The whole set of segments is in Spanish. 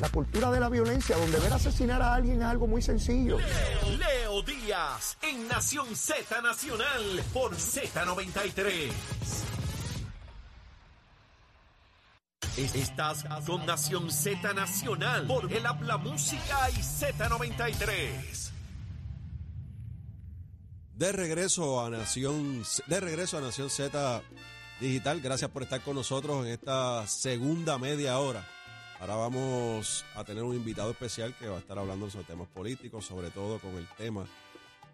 la cultura de la violencia, donde ver asesinar a alguien es algo muy sencillo. Leo Díaz en Nación Z Nacional por Z93. Estás con Nación Z Nacional por el Habla Música y Z93. De regreso a Nación, de regreso a Nación Z Digital, gracias por estar con nosotros en esta segunda media hora. Ahora vamos a tener un invitado especial que va a estar hablando sobre temas políticos, sobre todo con el tema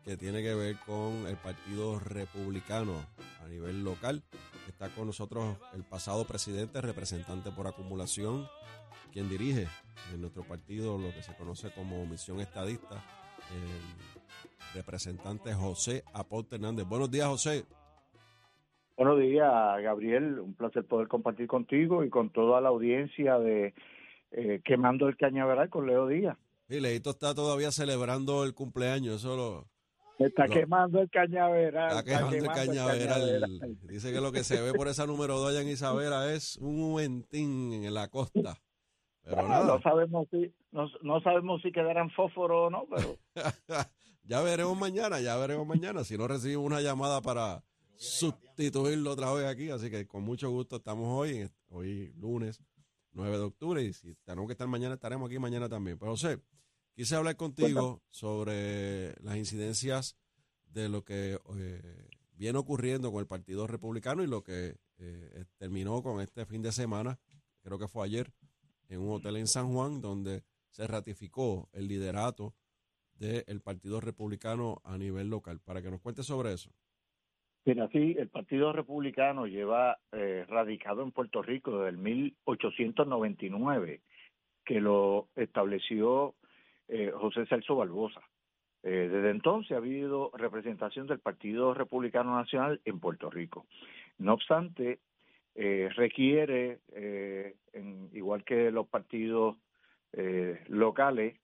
que tiene que ver con el Partido Republicano a nivel local. Está con nosotros el pasado presidente, representante por acumulación, quien dirige en nuestro partido lo que se conoce como Misión Estadista, el representante José Aponte Hernández. Buenos días, José. Buenos días, Gabriel. Un placer poder compartir contigo y con toda la audiencia de eh, Quemando el Cañaveral con Leo Díaz. Y Leito está todavía celebrando el cumpleaños, eso lo, Está quemando el cañaveral. Está quemando, el, cañaveral. Dice que lo que se ve por esa número 2 allá en Isabela es un momentín en la costa. Pero nada. No sabemos si, no, sabemos si quedarán fósforo o no, pero. ya veremos mañana, ya veremos mañana. Si no recibimos una llamada para sustituirlo otra vez aquí. Así que con mucho gusto estamos hoy, hoy lunes 9 de octubre. Y si tenemos que estar mañana, estaremos aquí mañana también. Pero José, quise hablar contigo sobre las incidencias de lo que eh, viene ocurriendo con el Partido Republicano y lo que eh, terminó con este fin de semana, creo que fue ayer, en un hotel en San Juan, donde se ratificó el liderato del Partido Republicano a nivel local. Para que nos cuente sobre eso. Mira, sí, el Partido Republicano lleva eh, radicado en Puerto Rico desde el 1899, que lo estableció eh, José Celso Barbosa. Eh, desde entonces ha habido representación del Partido Republicano Nacional en Puerto Rico. No obstante, requiere, igual que los partidos locales,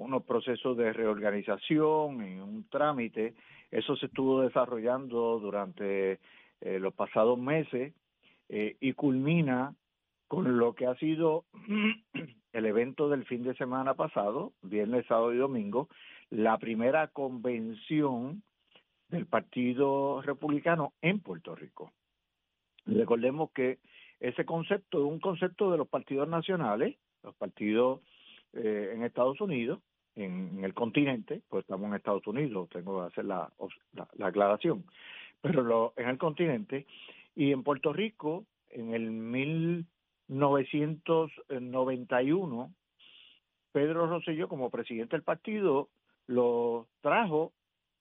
unos procesos de reorganización y un trámite. Eso se estuvo desarrollando durante eh, los pasados meses eh, y culmina con lo que ha sido el evento del fin de semana pasado, viernes, sábado y domingo, la primera convención del Partido Republicano en Puerto Rico. Recordemos que ese concepto es un concepto de los partidos nacionales, los partidos eh, en Estados Unidos, en, el continente, pues estamos en Estados Unidos, tengo que hacer la, la, aclaración, pero lo, en el continente y en Puerto Rico, en el 1991, Pedro Rosselló, como presidente del partido, lo trajo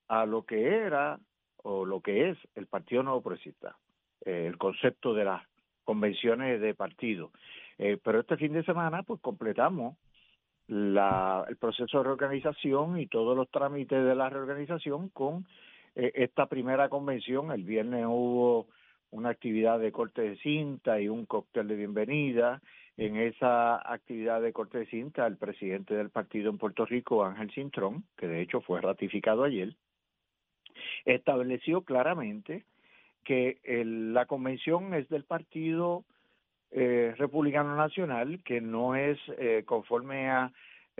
a lo que era o lo que es el Partido Nuevo Progresista, eh, el concepto de las convenciones de partido. Eh, pero este fin de semana, pues completamos la, el proceso de reorganización y todos los trámites de la reorganización con eh, esta primera convención. El viernes hubo una actividad de corte de cinta y un cóctel de bienvenida. En esa actividad de corte de cinta, el presidente del partido en Puerto Rico, Ángel Cintrón, que de hecho fue ratificado ayer, estableció claramente que la convención es del partido eh, republicano nacional que no es eh, conforme a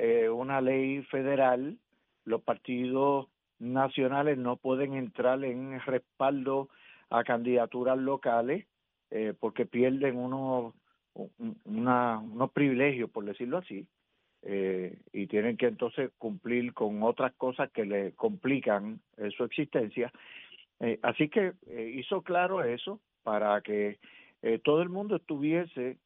eh, una ley federal, los partidos nacionales no pueden entrar en respaldo a candidaturas locales eh, porque pierden unos, una, unos privilegios, por decirlo así, eh, y tienen que entonces cumplir con otras cosas que le complican su existencia. así que hizo claro eso para que eh, todo el mundo estuviese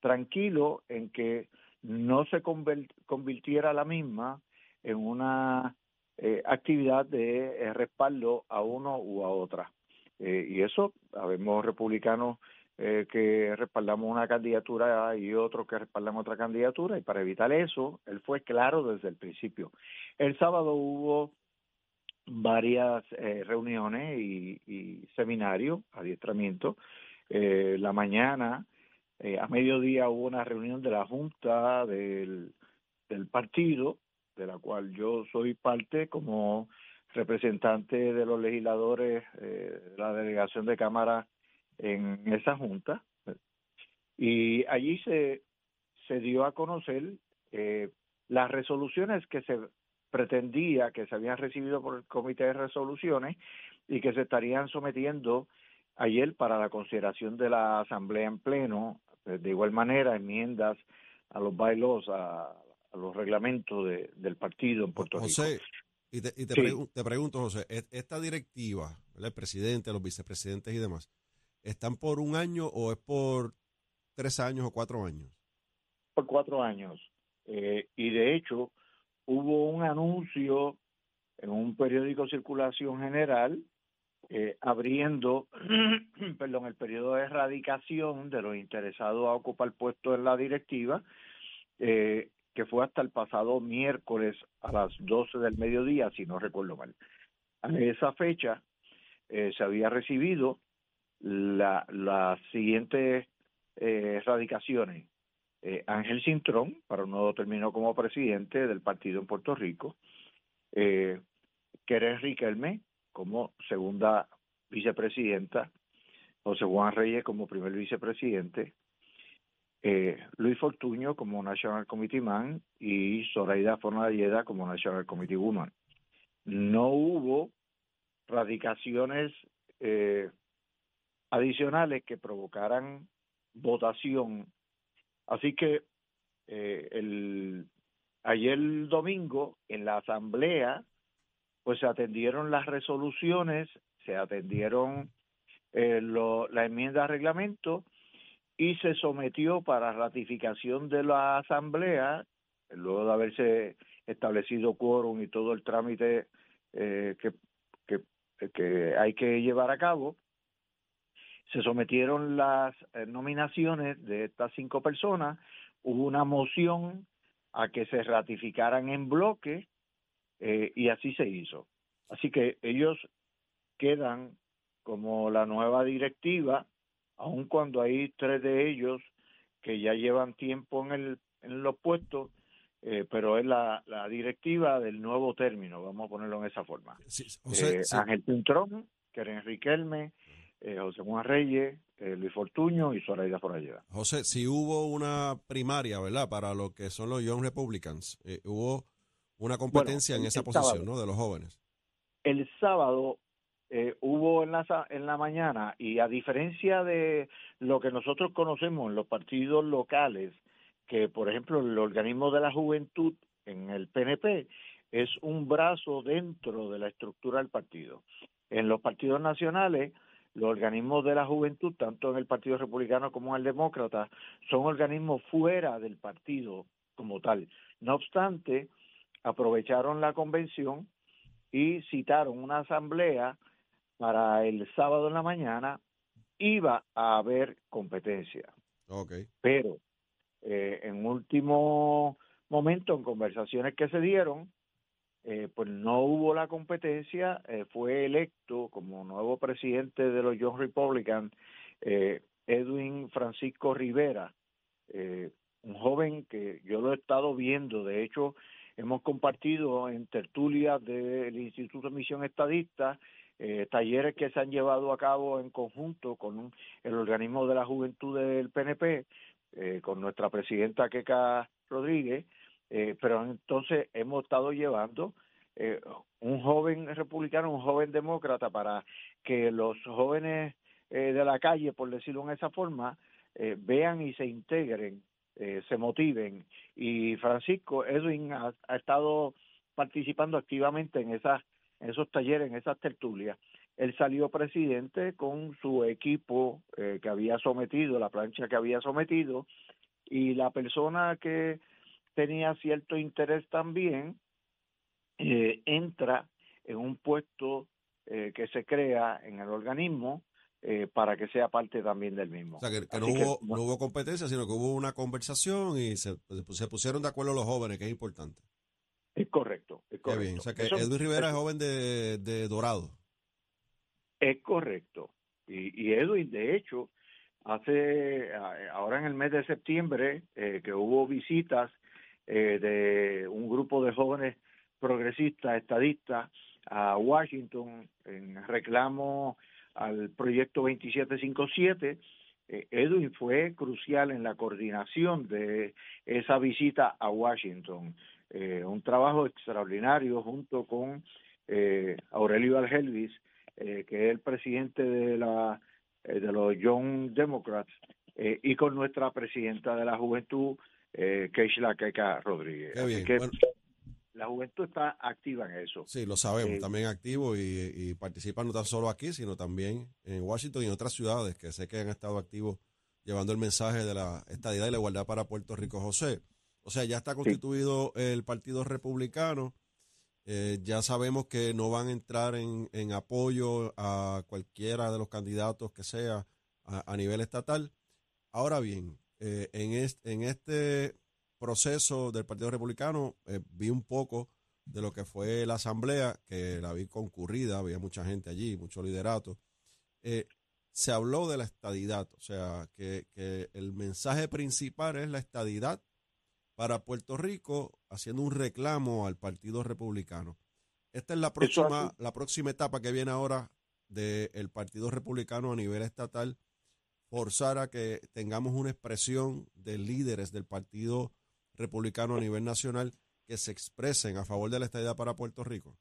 tranquilo en que no se convirtiera la misma en una eh, actividad de eh, respaldo a uno u a otra. y eso, sabemos republicanos que respaldamos una candidatura y otros que respaldan otra candidatura, y para evitar eso, él fue claro desde el principio. El sábado hubo varias reuniones y, y seminarios, adiestramiento, eh, la mañana, eh, a mediodía hubo una reunión de la Junta del, partido, de la cual yo soy parte como representante de los legisladores eh, de la delegación de Cámara en esa Junta. Y allí se, se dio a conocer eh, las resoluciones que se pretendía que se habían recibido por el Comité de Resoluciones y que se estarían sometiendo ayer para la consideración de la Asamblea en pleno, de igual manera enmiendas a los bailos, a, los reglamentos del partido en Puerto Rico. José, y te, y te, te pregunto, José, esta directiva, el presidente, los vicepresidentes y demás, ¿están por un año o es por tres años o cuatro años? Por cuatro años. Eh, y de hecho, hubo un anuncio en un periódico circulación general eh, abriendo perdón, el periodo de erradicación de los interesados a ocupar puesto en la directiva, eh, que fue hasta el pasado miércoles a las 12 del mediodía, si no recuerdo mal. A esa fecha eh, se había recibido la, las siguientes erradicaciones. Ángel Cintrón, para un nuevo término como presidente del partido en Puerto Rico, eh, Querés Riquelme, como segunda vicepresidenta, José Juan Reyes como primer vicepresidente, eh, Luis Fortuño como National Committee Man y Zoraida Fornalleda como National Committee Woman. No hubo radicaciones eh, adicionales que provocaran votación. Así que eh, el, ayer domingo en la asamblea pues se atendieron las resoluciones, se atendieron eh, lo, la enmienda de reglamento y se sometió para ratificación de la Asamblea, luego de haberse establecido quórum y todo el trámite eh, que hay que llevar a cabo, se sometieron las eh, nominaciones de estas cinco personas, hubo una moción a que se ratificaran en bloque eh, y así se hizo. Así que ellos quedan como la nueva directiva, aun cuando hay tres de ellos que ya llevan tiempo en, el, en los puestos, eh, pero es la, la, directiva del nuevo término, vamos a ponerlo en esa forma. Eh, Ángel Pintrón, Keren Riquelme, José Juan Reyes, Luis Fortuño y Zoraida allá. José, si hubo una primaria, ¿verdad? Para lo que son los Young Republicans, hubo una competencia en esa posición, ¿no? De los jóvenes. El sábado eh, hubo en la, en la mañana y a diferencia de lo que nosotros conocemos en los partidos locales, que por ejemplo el organismo de la juventud en el PNP es un brazo dentro de la estructura del partido. En los partidos nacionales, los organismos de la juventud, tanto en el Partido Republicano como en el Demócrata, son organismos fuera del partido como tal. No obstante, aprovecharon la convención y citaron una asamblea para el sábado en la mañana. Iba a haber competencia. Okay. Pero eh, en último momento, en conversaciones que se dieron, eh, pues no hubo la competencia. Eh, fue electo como nuevo presidente de los Young Republicans Edwin Francisco Rivera, un joven que yo lo he estado viendo. De hecho, Hemos compartido en tertulias del Instituto de Misión Estadista eh, talleres que se han llevado a cabo en conjunto con el organismo de la juventud del PNP, eh, con nuestra presidenta Queca Rodríguez, eh, pero entonces hemos estado llevando un joven republicano, un joven demócrata, para que los jóvenes de la calle, por decirlo en esa forma, vean y se integren eh, se motiven. Y Francisco Edwin ha, estado participando activamente en esas esos talleres, en esas tertulias. Él salió presidente con su equipo eh, que había sometido, la plancha que había sometido, y la persona que tenía cierto interés también eh, entra en un puesto que se crea en el organismo eh, para que sea parte también del mismo. O sea, que, no, hubo, no hubo competencia, sino que hubo una conversación y se, se pusieron de acuerdo los jóvenes, que es importante. Es correcto, es correcto. bien. O sea, que Edwin Rivera es joven de, de, Dorado. Es correcto. Y, y Edwin, de hecho, hace ahora en el mes de septiembre eh, que hubo visitas eh, de un grupo de jóvenes progresistas, estadistas, a Washington en reclamo al proyecto 2757. eh, Edwin fue crucial en la coordinación de esa visita a Washington. Eh, un trabajo extraordinario junto con eh, Aurelio Algelvis, que es el presidente de la de los Young Democrats, y con nuestra presidenta de la juventud, Keishla Keka Rodríguez. La juventud está activa en eso. Sí, lo sabemos, también activo y, y participa no tan solo aquí, sino también en Washington y en otras ciudades que sé que han estado activos llevando el mensaje de la estadidad y la igualdad para Puerto Rico, José. O sea, ya está constituido el Partido Republicano. Eh, ya sabemos que no van a entrar en, apoyo a cualquiera de los candidatos que sea a, nivel estatal. Ahora bien, eh, en, este, en este proceso del Partido Republicano eh, vi un poco de lo que fue la asamblea, que la vi concurrida, había mucha gente allí, mucho liderato se habló de la estadidad, o sea, que, el mensaje principal es la estadidad para Puerto Rico, haciendo un reclamo al Partido Republicano. Esta es la próxima, la próxima etapa que viene ahora del Partido Republicano a nivel estatal, forzar a que tengamos una expresión de líderes del Partido Republicano a nivel nacional que se expresen a favor de la estadidad para Puerto Rico.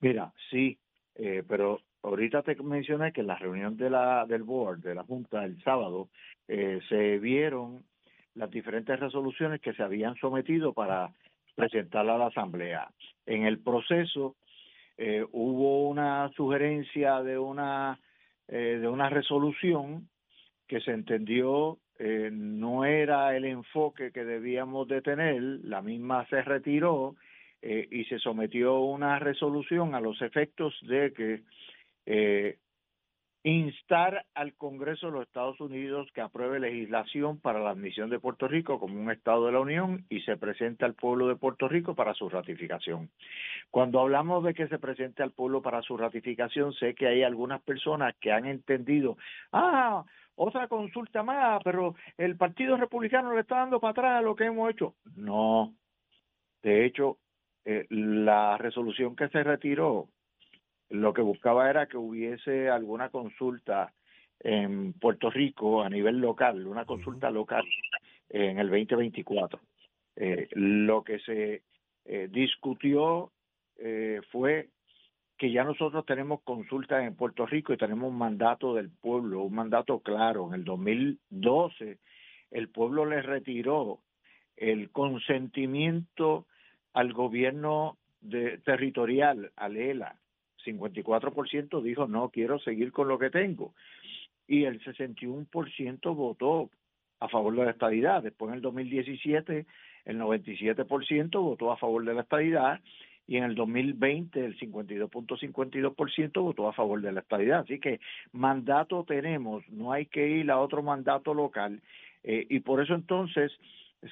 Mira, sí, eh, pero ahorita te mencioné que en la reunión de la, del board, de la Junta, el sábado, eh, se vieron las diferentes resoluciones que se habían sometido para presentar a la Asamblea. En el proceso eh, hubo una sugerencia de una, de una resolución que se entendió no era el enfoque que debíamos de tener, la misma se retiró eh, y se sometió una resolución a los efectos de que eh, instar al Congreso de los Estados Unidos que apruebe legislación para la admisión de Puerto Rico como un Estado de la Unión y se presente al pueblo de Puerto Rico para su ratificación. Cuando hablamos de que se presente al pueblo para su ratificación, sé que hay algunas personas que han entendido, ah, otra consulta más, pero el Partido Republicano le está dando para atrás lo que hemos hecho. No, de hecho, eh, la resolución que se retiró lo que buscaba era que hubiese alguna consulta en Puerto Rico a nivel local, una consulta local en el 2024. Eh, lo que se eh, discutió fue que ya nosotros tenemos consultas en Puerto Rico y tenemos un mandato del pueblo, un mandato claro. En el 2012 el pueblo le retiró el consentimiento al gobierno de, territorial, al ELA. 54% dijo no, quiero seguir con lo que tengo. Y el 61% votó a favor de la estadidad. Después en el 2017 el 97% votó a favor de la estadidad y en el 2020 el 52.52% votó a favor de la estadidad. Así que mandato tenemos, no hay que ir a otro mandato local eh, y por eso entonces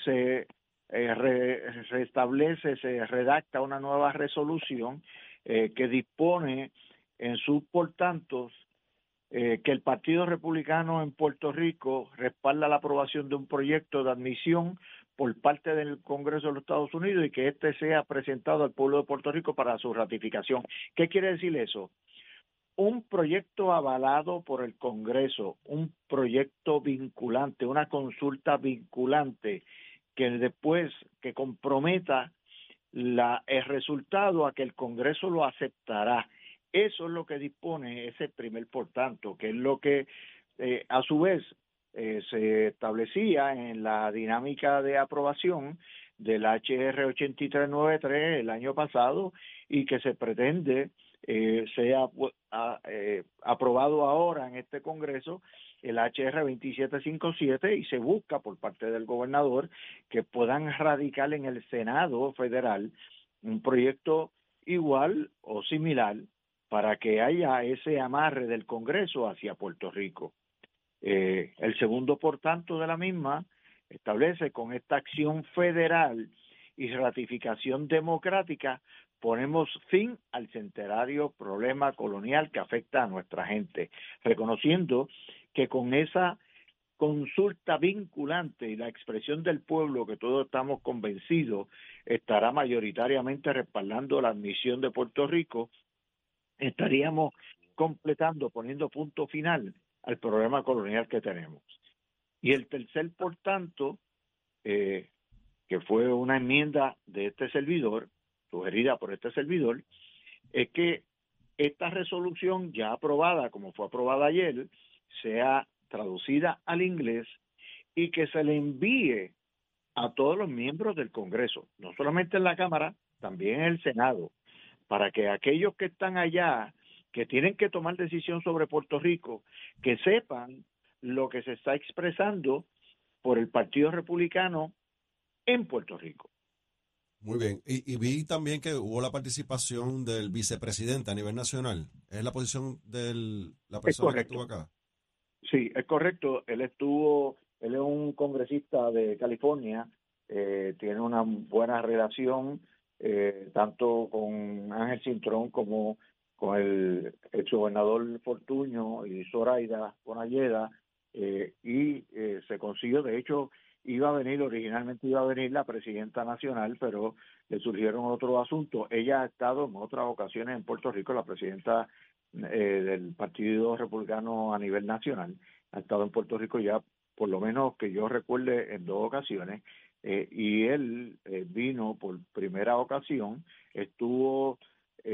se eh, se establece, se redacta una nueva resolución eh, que dispone en sus portantos eh, que el Partido Republicano en Puerto Rico respalda la aprobación de un proyecto de admisión por parte del Congreso de los Estados Unidos y que éste sea presentado al pueblo de Puerto Rico para su ratificación. ¿Qué quiere decir eso? Un proyecto avalado por el Congreso, un proyecto vinculante, una consulta vinculante que después que comprometa la, el resultado a que el Congreso lo aceptará. Eso es lo que dispone ese primer por tanto, que es lo que eh, a su vez eh, se establecía en la dinámica de aprobación del HR 8393 el año pasado y que se pretende eh, sea eh, aprobado ahora en este Congreso el HR 2757 y se busca por parte del gobernador que puedan radicar en el Senado federal un proyecto igual o similar para que haya ese amarre del Congreso hacia Puerto Rico. Eh, el segundo, por tanto, de la misma establece con esta acción federal y ratificación democrática ponemos fin al centenario problema colonial que afecta a nuestra gente, reconociendo que con esa consulta vinculante y la expresión del pueblo que todos estamos convencidos estará mayoritariamente respaldando la admisión de Puerto Rico, estaríamos completando, poniendo punto final al problema colonial que tenemos. Y el tercer, por tanto, eh, que fue una enmienda de este servidor, sugerida por este servidor, es que esta resolución ya aprobada, como fue aprobada ayer, sea traducida al inglés y que se le envíe a todos los miembros del Congreso, no solamente en la Cámara, también en el Senado, para que aquellos que están allá, que tienen que tomar decisión sobre Puerto Rico, que sepan lo que se está expresando por el Partido Republicano en Puerto Rico. Muy bien. Y, vi también que hubo la participación del vicepresidente a nivel nacional. ¿Es la posición de la persona que estuvo acá? Sí, es correcto. Él estuvo, él es un congresista de California, eh, tiene una buena relación eh, tanto con Ángel Cintrón como con el gobernador Fortuño y Zoraida Bonalleda, eh, y eh, se consiguió, de hecho, iba a venir, originalmente iba a venir la presidenta nacional, pero le surgieron otros asuntos. Ella ha estado en otras ocasiones en Puerto Rico, la presidenta eh, del Partido Republicano a nivel nacional, ha estado en Puerto Rico ya, por lo menos que yo recuerde, en dos ocasiones, eh, y él eh, vino por primera ocasión, estuvo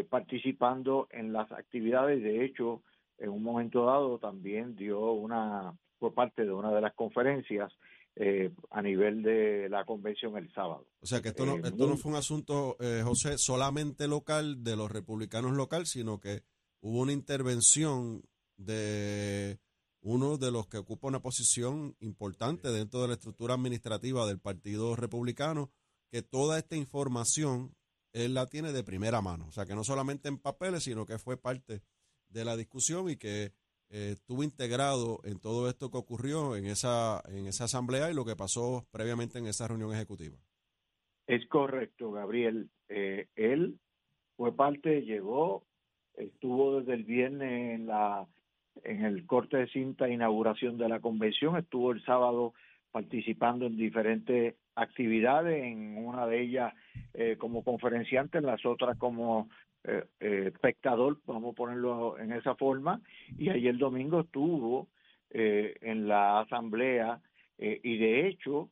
participando en las actividades, de hecho, en un momento dado también dio una, por parte de una de las conferencias, eh, a nivel de la convención el sábado. O sea que esto no, eh, esto no fue un asunto, eh, José, solamente local de los republicanos local, sino que hubo una intervención de uno de los que ocupa una posición importante dentro de la estructura administrativa del Partido Republicano, que toda esta información él la tiene de primera mano. O sea que no solamente en papeles, sino que fue parte de la discusión y que eh, estuvo integrado en todo esto que ocurrió en esa, en esa asamblea y lo que pasó previamente en esa reunión ejecutiva. Es correcto, Gabriel. Eh, él fue parte, llegó, estuvo desde el viernes en la en el corte de cinta inauguración de la convención, estuvo el sábado participando en diferentes actividades, en una de ellas eh, como conferenciante, en las otras como eh, eh, espectador, vamos a ponerlo en esa forma, y ayer domingo estuvo eh, en la asamblea y de hecho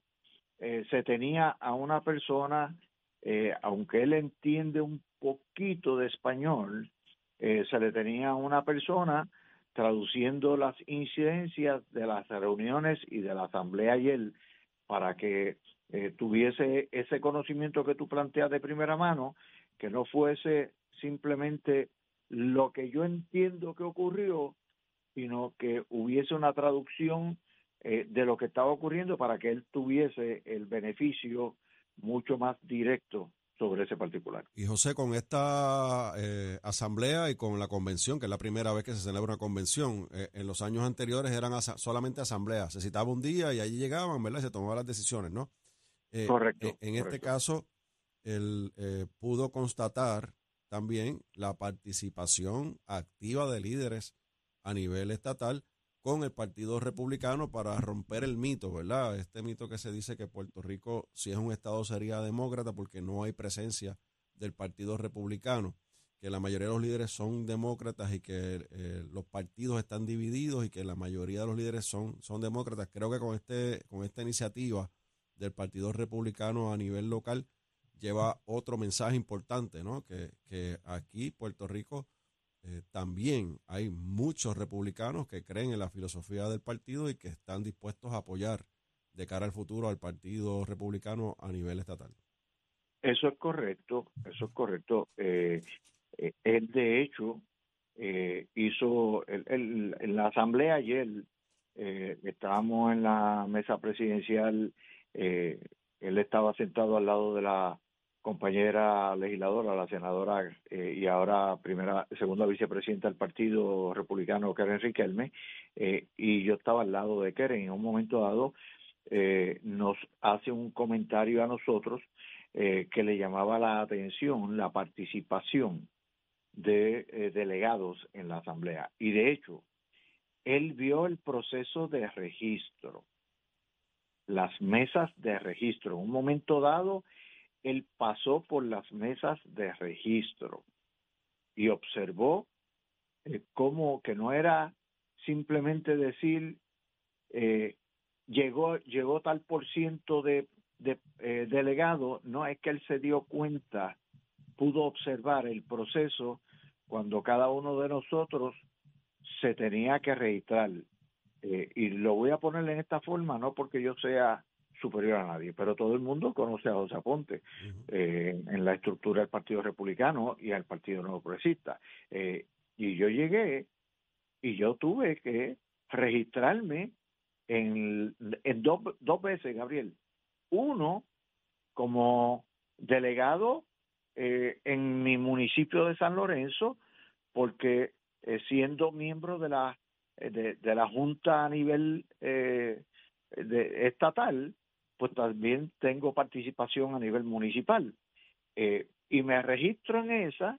se tenía a una persona, aunque él entiende un poquito de español, se le tenía a una persona traduciendo las incidencias de las reuniones y de la asamblea ayer para que tuviese ese conocimiento que tú planteas de primera mano, que no fuese simplemente lo que yo entiendo que ocurrió, sino que hubiese una traducción eh, de lo que estaba ocurriendo para que él tuviese el beneficio mucho más directo sobre ese particular. Y José, con esta eh, asamblea y con la convención, que es la primera vez que se celebra una convención, eh, en los años anteriores eran solamente asambleas, se citaba un día y allí llegaban, ¿verdad? Y se tomaban las decisiones, ¿no? Correcto. En, este caso, él pudo constatar también la participación activa de líderes a nivel estatal con el Partido Republicano para romper el mito, ¿verdad? Este mito que se dice que Puerto Rico, si es un Estado, sería demócrata porque no hay presencia del Partido Republicano, que la mayoría de los líderes son demócratas y que eh, los partidos están divididos y que la mayoría de los líderes son, son demócratas. Creo que con, este, con esta iniciativa del Partido Republicano a nivel local, lleva otro mensaje importante, ¿no? Que, que aquí, Puerto Rico, eh, también hay muchos republicanos que creen en la filosofía del partido y que están dispuestos a apoyar de cara al futuro al Partido Republicano a nivel estatal. Eso es correcto, eso es correcto. Eh, eh él, de hecho, hizo, en la asamblea ayer, estábamos en la mesa presidencial, él estaba sentado al lado de la compañera legisladora, la senadora eh, y ahora primera, segunda vicepresidenta del Partido Republicano, Karen Riquelme, eh, y yo estaba al lado de Karen. En un momento dado eh, nos hace un comentario a nosotros que le llamaba la atención la participación de delegados en la Asamblea. Y de hecho, él vio el proceso de registro, las mesas de registro. En un momento dado, él pasó por las mesas de registro y observó eh, cómo que no era simplemente decir eh, llegó llegó tal por ciento de, eh, delegados, no es que él se dio cuenta, pudo observar el proceso cuando cada uno de nosotros se tenía que registrar. Eh, y lo voy a poner en esta forma, no porque yo sea superior a nadie, pero todo el mundo conoce a José Aponte eh, en la estructura del Partido Republicano y al Partido Nuevo Progresista. Eh, y yo llegué y yo tuve que registrarme en, en dos, dos veces, Gabriel. Uno, como delegado eh, en mi municipio de San Lorenzo, porque eh, siendo miembro de la de, de, la junta a nivel eh, de, estatal, pues también tengo participación a nivel municipal. Eh, y me registro en esa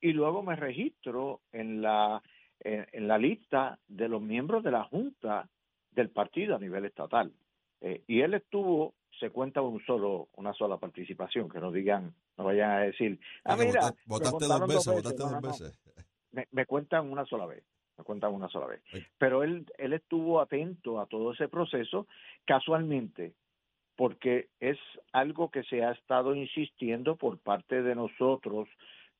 y luego me registro en la, en, en, la lista de los miembros de la Junta del partido a nivel estatal. Eh, y él estuvo, se cuenta un solo, una sola participación, que no digan, no vayan a decir, ah, mira, votaste dos veces, dos. No, me, me, cuentan una sola vez, me cuentan una sola vez. Pero él, él estuvo atento a todo ese proceso, casualmente, porque es algo que se ha estado insistiendo por parte de nosotros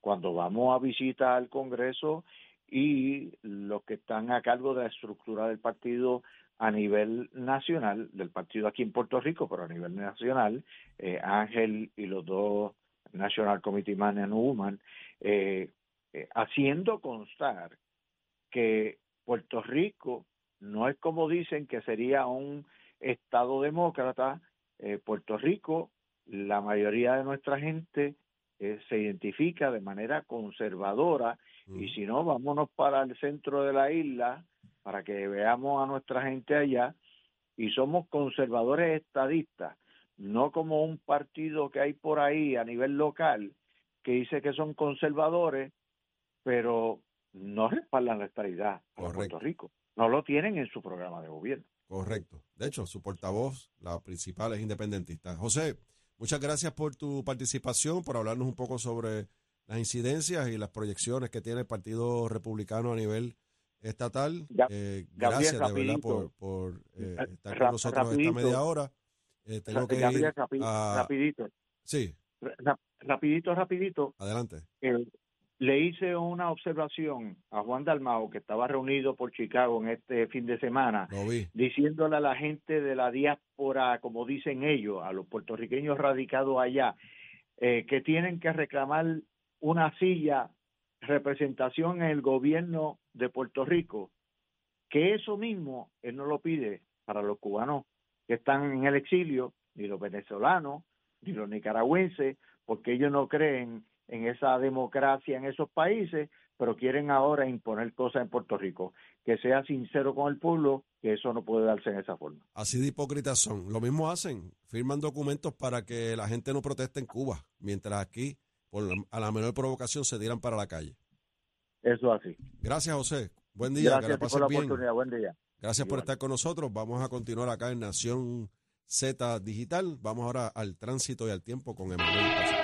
cuando vamos a visitar al Congreso y los que están a cargo de la estructura del partido a nivel nacional, del partido aquí en Puerto Rico, pero a nivel nacional, eh, Ángel y los dos National Committee Man and Woman, eh, eh, haciendo constar que Puerto Rico no es como dicen que sería un Estado demócrata, eh, Puerto Rico, la mayoría de nuestra gente eh, se identifica de manera conservadora mm. y si no, vámonos para el centro de la isla para que veamos a nuestra gente allá y somos conservadores estadistas, no como un partido que hay por ahí a nivel local que dice que son conservadores, pero no respaldan la estabilidad a Puerto Rico. No lo tienen en su programa de gobierno. Correcto. De hecho, su portavoz, la principal, es independentista. José, muchas gracias por tu participación, por hablarnos un poco sobre las incidencias y las proyecciones que tiene el Partido Republicano a nivel estatal. Eh, gracias de verdad por, por eh, estar con nosotros rapidito, esta media hora. Eh, tengo que ir a... Rapidito. Sí. Rapidito, rapidito. Adelante. Le hice una observación a Juan Dalmao, que estaba reunido por Chicago en este fin de semana, diciéndole a la gente de la diáspora, como dicen ellos, a los puertorriqueños radicados allá, eh, que tienen que reclamar una silla, representación en el gobierno de Puerto Rico, que eso mismo él no lo pide para los cubanos que están en el exilio, ni los venezolanos, ni los nicaragüenses, porque ellos no creen en esa democracia en esos países, pero quieren ahora imponer cosas en Puerto Rico. Que sea sincero con el pueblo, que eso no puede darse en esa forma. Así de hipócritas son. Lo mismo hacen, firman documentos para que la gente no proteste en Cuba, mientras aquí, por la, a la menor provocación, se tiran para la calle. Eso así. Gracias, José. Buen día. Gracias que la por la bien. oportunidad. Buen día. Gracias Igual. por estar con nosotros. Vamos a continuar acá en Nación Z Digital. Vamos ahora al tránsito y al tiempo con Emanuel.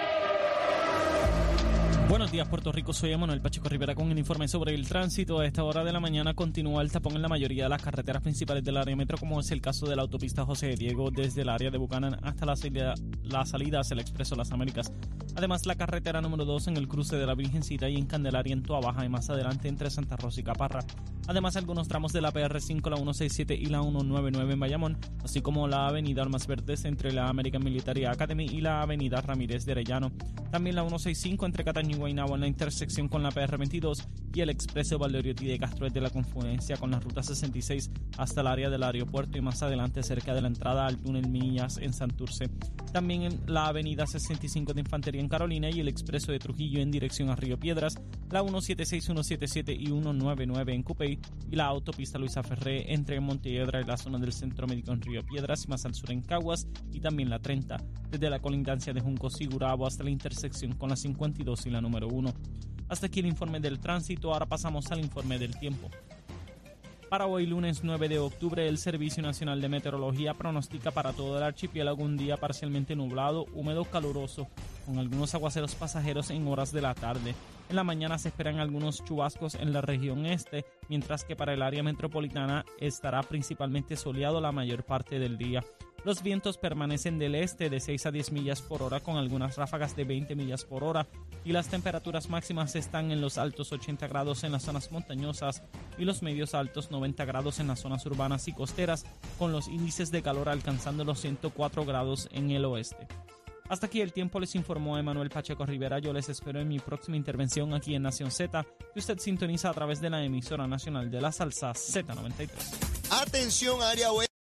Buenos días, Puerto Rico. Soy Emanuel Pacheco Rivera con el informe sobre el tránsito. A esta hora de la mañana continúa el tapón en la mayoría de las carreteras principales del área metro, como es el caso de la autopista José Diego desde el área de Buchanan hasta la salida, la salida hacia el Expreso Las Américas. Además, la carretera número 2 en el cruce de la Virgencita y en Candelaria en Toa Baja y más adelante entre Santa Rosa y Caparra. Además, algunos tramos de la PR5, la 167 y la 199 en Bayamón, así como la avenida Almas Verdes entre la American Military Academy y la avenida Ramírez de Arellano. También la 165 entre Cataño y Guaynabo en la intersección con la PR22 y el expreso Valdoriotti de Castro desde la confluencia con la ruta 66 hasta el área del aeropuerto y más adelante cerca de la entrada al túnel Millas en Santurce. También en la avenida 65 de Infantería en Carolina y el expreso de Trujillo en dirección a Río Piedras, la 176, 177 y 199 en Cupey y la autopista Luisa Ferré entre Montelledra y la zona del Centro Médico en Río Piedras y más al sur en Caguas y también la 30 desde la colindancia de Junco Sigurabo hasta la intersección con la 52 y la número 1. Hasta aquí el informe del tránsito, ahora pasamos al informe del tiempo. Para hoy lunes 9 de octubre, el Servicio Nacional de Meteorología pronostica para todo el archipiélago un día parcialmente nublado, húmedo, caluroso, con algunos aguaceros pasajeros en horas de la tarde. En la mañana se esperan algunos chubascos en la región este, mientras que para el área metropolitana estará principalmente soleado la mayor parte del día. Los vientos permanecen del este de 6 a 10 millas por hora con algunas ráfagas de 20 millas por hora y las temperaturas máximas están en los altos 80 grados en las zonas montañosas y los medios altos 90 grados en las zonas urbanas y costeras con los índices de calor alcanzando los 104 grados en el oeste. Hasta aquí el tiempo les informó Emanuel Pacheco Rivera. Yo les espero en mi próxima intervención aquí en Nación Z, que usted sintoniza a través de la emisora nacional de la salsa Z93. Atención área oeste.